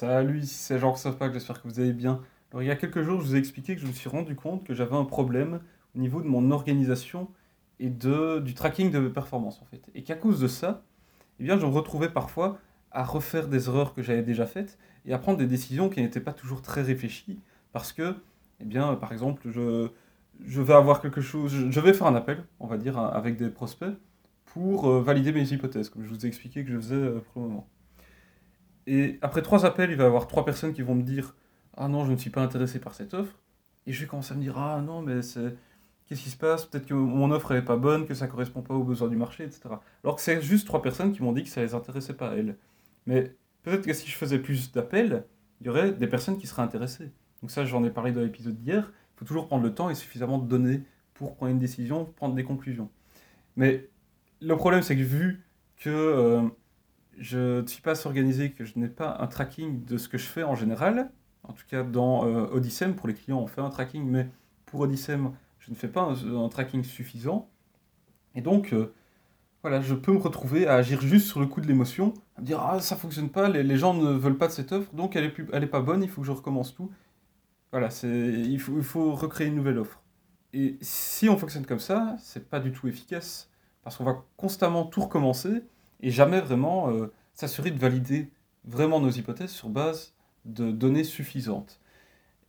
Salut, c'est Jean que j'espère que vous allez bien. Alors il y a quelques jours, je vous ai expliqué que je me suis rendu compte que j'avais un problème au niveau de mon organisation et de, du tracking de mes performances en fait. Et qu'à cause de ça, eh bien, je me retrouvais parfois à refaire des erreurs que j'avais déjà faites et à prendre des décisions qui n'étaient pas toujours très réfléchies parce que, eh bien, par exemple, je, je vais avoir quelque chose, je vais faire un appel, on va dire, avec des prospects pour euh, valider mes hypothèses, comme je vous ai expliqué que je faisais euh, pour le moment. Et après trois appels, il va y avoir trois personnes qui vont me dire Ah non, je ne suis pas intéressé par cette offre. Et je vais commencer à me dire Ah non, mais c'est. Qu'est-ce qui se passe? Peut-être que mon offre n'est pas bonne, que ça ne correspond pas aux besoins du marché, etc. Alors que c'est juste trois personnes qui m'ont dit que ça ne les intéressait pas, elles. Mais peut-être que si je faisais plus d'appels, il y aurait des personnes qui seraient intéressées. Donc ça, j'en ai parlé dans l'épisode d'hier. Il faut toujours prendre le temps et suffisamment de données pour prendre une décision, prendre des conclusions. Mais le problème, c'est que vu que euh, je ne suis pas organisé, que je n'ai pas un tracking de ce que je fais en général. En tout cas, dans euh, pour les clients, on fait un tracking, mais pour Odyssem, je ne fais pas un, tracking suffisant. Et donc, euh, voilà, je peux me retrouver à agir juste sur le coup de l'émotion, à me dire Ah, ça fonctionne pas, les, gens ne veulent pas de cette offre, donc elle est pas bonne, il faut que je recommence tout. Voilà, il faut, il faut recréer une nouvelle offre. Et si on fonctionne comme ça, c'est pas du tout efficace, parce qu'on va constamment tout recommencer et jamais vraiment euh, s'assurer de valider vraiment nos hypothèses sur base de données suffisantes.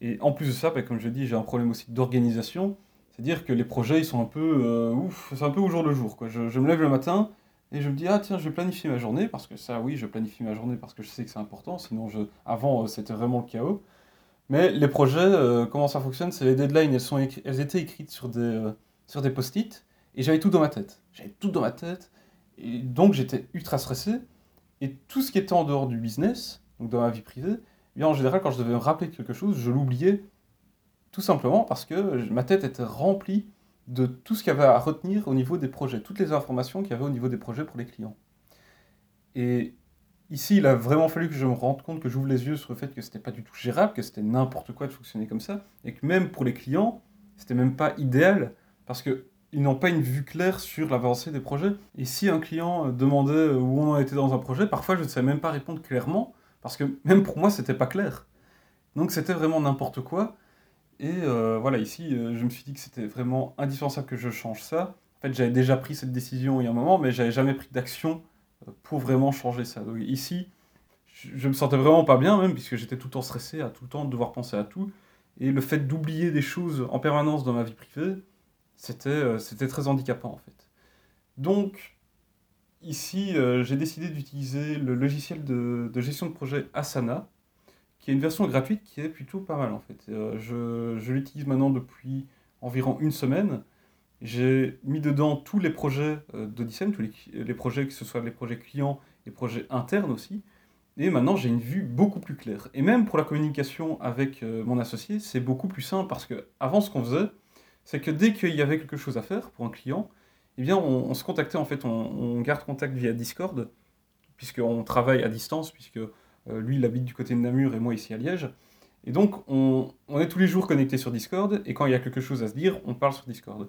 Et en plus de ça, bah, comme je dis, j'ai un problème aussi d'organisation, c'est-à-dire que les projets, ils sont un peu euh, ouf, c'est un peu au jour le jour. Je, me lève le matin et je me dis, ah tiens, je vais planifier ma journée, parce que ça, oui, je planifie ma journée parce que je sais que c'est important, sinon, avant, euh, c'était vraiment le chaos. Mais les projets, comment ça fonctionne C'est les deadlines, elles, sont elles étaient écrites sur des, sur des post-it, et j'avais tout dans ma tête. J'avais tout dans ma tête, et donc j'étais ultra stressé. Et tout ce qui était en dehors du business, donc dans ma vie privée, eh bien en général, quand je devais me rappeler quelque chose, je l'oubliais tout simplement parce que ma tête était remplie de tout ce qu'il y avait à retenir au niveau des projets, toutes les informations qu'il y avait au niveau des projets pour les clients. Et ici, il a vraiment fallu que je me rende compte, que j'ouvre les yeux sur le fait que c'était pas du tout gérable, que c'était n'importe quoi de fonctionner comme ça, et que même pour les clients, c'était même pas idéal, parce que ils n'ont pas une vue claire sur l'avancée des projets. Et si un client euh, demandait euh, où on était dans un projet, parfois je ne savais même pas répondre clairement, parce que même pour moi, c'était pas clair. Donc c'était vraiment n'importe quoi. Et euh, voilà, ici, je me suis dit que c'était vraiment indispensable que je change ça. En fait, j'avais déjà pris cette décision il y a un moment, mais j'avais jamais pris d'action pour vraiment changer ça. Donc ici, je me sentais vraiment pas bien, même, puisque j'étais tout le temps stressé, à tout le temps devoir penser à tout. Et le fait d'oublier des choses en permanence dans ma vie privée, euh, c'était très handicapant en fait. Donc, ici, euh, j'ai décidé d'utiliser le logiciel de, gestion de projet Asana, qui est une version gratuite qui est plutôt pas mal en fait. Euh, je, l'utilise maintenant depuis environ une semaine. J'ai mis dedans tous les projets d'Odyssey, tous les, projets, que ce soit les projets clients et projets internes aussi. Et maintenant, j'ai une vue beaucoup plus claire. Et même pour la communication avec mon associé, c'est beaucoup plus simple parce que avant, ce qu'on faisait, c'est que dès qu'il y avait quelque chose à faire pour un client, eh bien, on, se contactait, en fait, on, garde contact via Discord, puisqu'on travaille à distance, puisque euh, lui, il habite du côté de Namur et moi ici à Liège. Et donc, on, est tous les jours connectés sur Discord, et quand il y a quelque chose à se dire, on parle sur Discord.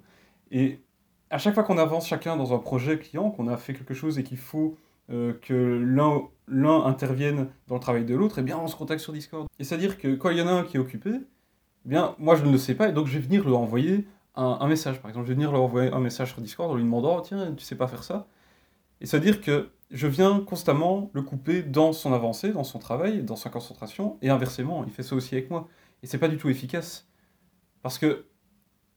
Et à chaque fois qu'on avance chacun dans un projet client, qu'on a fait quelque chose et qu'il faut euh, que l'un intervienne dans le travail de l'autre, eh bien, on se contacte sur Discord. Et c'est-à-dire que quand il y en a un qui est occupé, eh bien, moi je ne le sais pas, et donc je vais venir lui envoyer un, message. Par exemple, je vais venir lui envoyer un message sur Discord en lui demandant oh, Tiens, tu sais pas faire ça Et c'est-à-dire que je viens constamment le couper dans son avancée, dans son travail, dans sa concentration, et inversement, il fait ça aussi avec moi. Et c'est pas du tout efficace. Parce que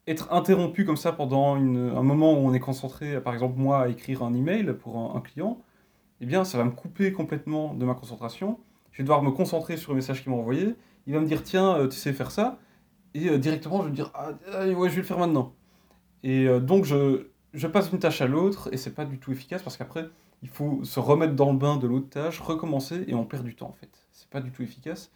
être interrompu comme ça pendant un moment où on est concentré, par exemple moi, à écrire un email pour un, un, client, eh bien ça va me couper complètement de ma concentration. Je vais devoir me concentrer sur le message qu'il m'a envoyé. Il va me dire Tiens, euh, tu sais faire ça et euh, directement, je vais dire, ah, ouais, je vais le faire maintenant. Et euh, donc, je, je passe d'une tâche à l'autre, et c'est pas du tout efficace, parce qu'après, il faut se remettre dans le bain de l'autre tâche, recommencer, et on perd du temps, en fait. C'est pas du tout efficace.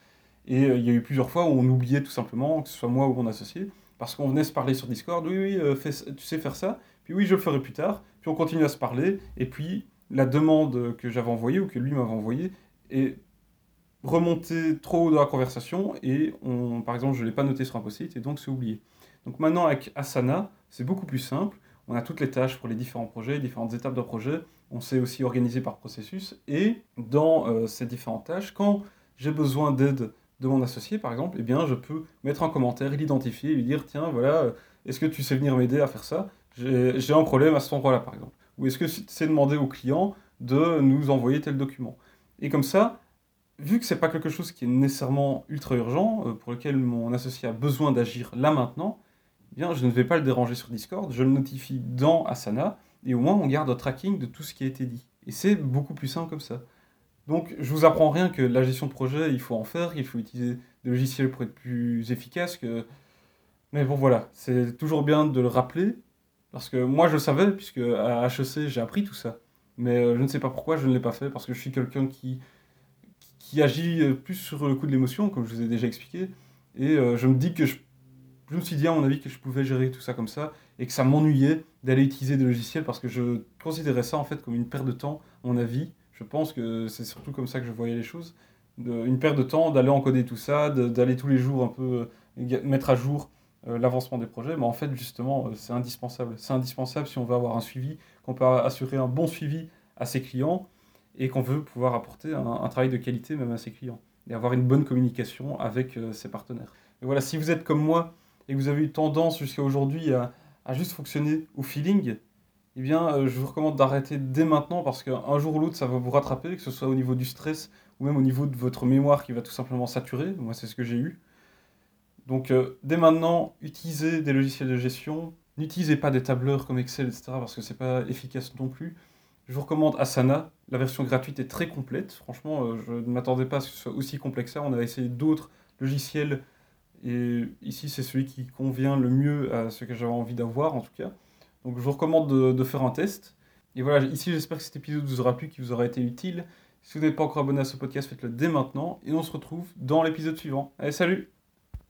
Et euh, il y a eu plusieurs fois où on oubliait tout simplement, que ce soit moi ou mon associé, parce qu'on venait se parler sur Discord, oui, oui, tu sais faire ça, puis oui, je le ferai plus tard, puis on continue à se parler, et puis la demande que j'avais envoyée, ou que lui m'avait envoyée, est remonter trop haut dans la conversation et on, par exemple je ne l'ai pas noté sur un post-it et donc c'est oublié. Donc maintenant avec Asana, c'est beaucoup plus simple. On a toutes les tâches pour les différents projets, différentes étapes d'un projet. On sait aussi organiser par processus. Et dans euh, ces différentes tâches, quand j'ai besoin d'aide de mon associé, par exemple, eh bien, je peux mettre un commentaire, l'identifier lui dire tiens, voilà, est-ce que tu sais venir m'aider à faire ça? J'ai un problème à cet endroit-là, par exemple. Ou est-ce que c'est demander au client de nous envoyer tel document? Et comme ça, vu que c'est pas quelque chose qui est nécessairement ultra urgent, euh, pour lequel mon associé a besoin d'agir là maintenant, eh bien, je ne vais pas le déranger sur Discord, je le notifie dans Asana, et au moins on garde un tracking de tout ce qui a été dit. Et c'est beaucoup plus simple comme ça. Donc, je vous apprends rien que la gestion de projet, il faut en faire, il faut utiliser des logiciels pour être plus efficace. Mais bon, voilà, c'est toujours bien de le rappeler, parce que moi je le savais, puisque à HEC j'ai appris tout ça. Mais euh, je ne sais pas pourquoi je ne l'ai pas fait, parce que je suis quelqu'un qui, qui agit euh, plus sur le coup de l'émotion, comme je vous ai déjà expliqué. Et euh, je me dis que je, me suis dit à mon avis que je pouvais gérer tout ça comme ça, et que ça m'ennuyait d'aller utiliser des logiciels, parce que je considérais ça en fait comme une perte de temps, à mon avis je pense que c'est surtout comme ça que je voyais les choses. une perte de temps, d'aller encoder tout ça, d'aller tous les jours un peu euh, mettre à jour l'avancement des projets. Mais en fait, justement, c'est indispensable. C'est indispensable si on veut avoir un suivi, qu'on peut assurer un bon suivi à ses clients et qu'on veut pouvoir apporter un, travail de qualité même à ses clients et avoir une bonne communication avec ses partenaires. Et voilà, si vous êtes comme moi et que vous avez eu tendance jusqu'à aujourd'hui à, à juste fonctionner au feeling, eh bien, euh, je vous recommande d'arrêter dès maintenant parce qu'un jour ou l'autre, ça va vous rattraper, que ce soit au niveau du stress ou même au niveau de votre mémoire qui va tout simplement saturer. Moi, c'est ce que j'ai eu. Donc, euh, dès maintenant, utilisez des logiciels de gestion. N'utilisez pas des tableurs comme Excel, etc. parce que c'est pas efficace non plus. Je vous recommande Asana. La version gratuite est très complète. Franchement, euh, je ne m'attendais pas à ce que ce soit aussi complexe ça. On a essayé d'autres logiciels et ici, c'est celui qui convient le mieux à ce que j'avais envie d'avoir en tout cas. Donc je vous recommande de, faire un test. Et voilà, ici j'espère que cet épisode vous aura plu, qu'il vous aura été utile. Si vous n'êtes pas encore abonné à ce podcast, faites-le dès maintenant. Et on se retrouve dans l'épisode suivant. Allez, salut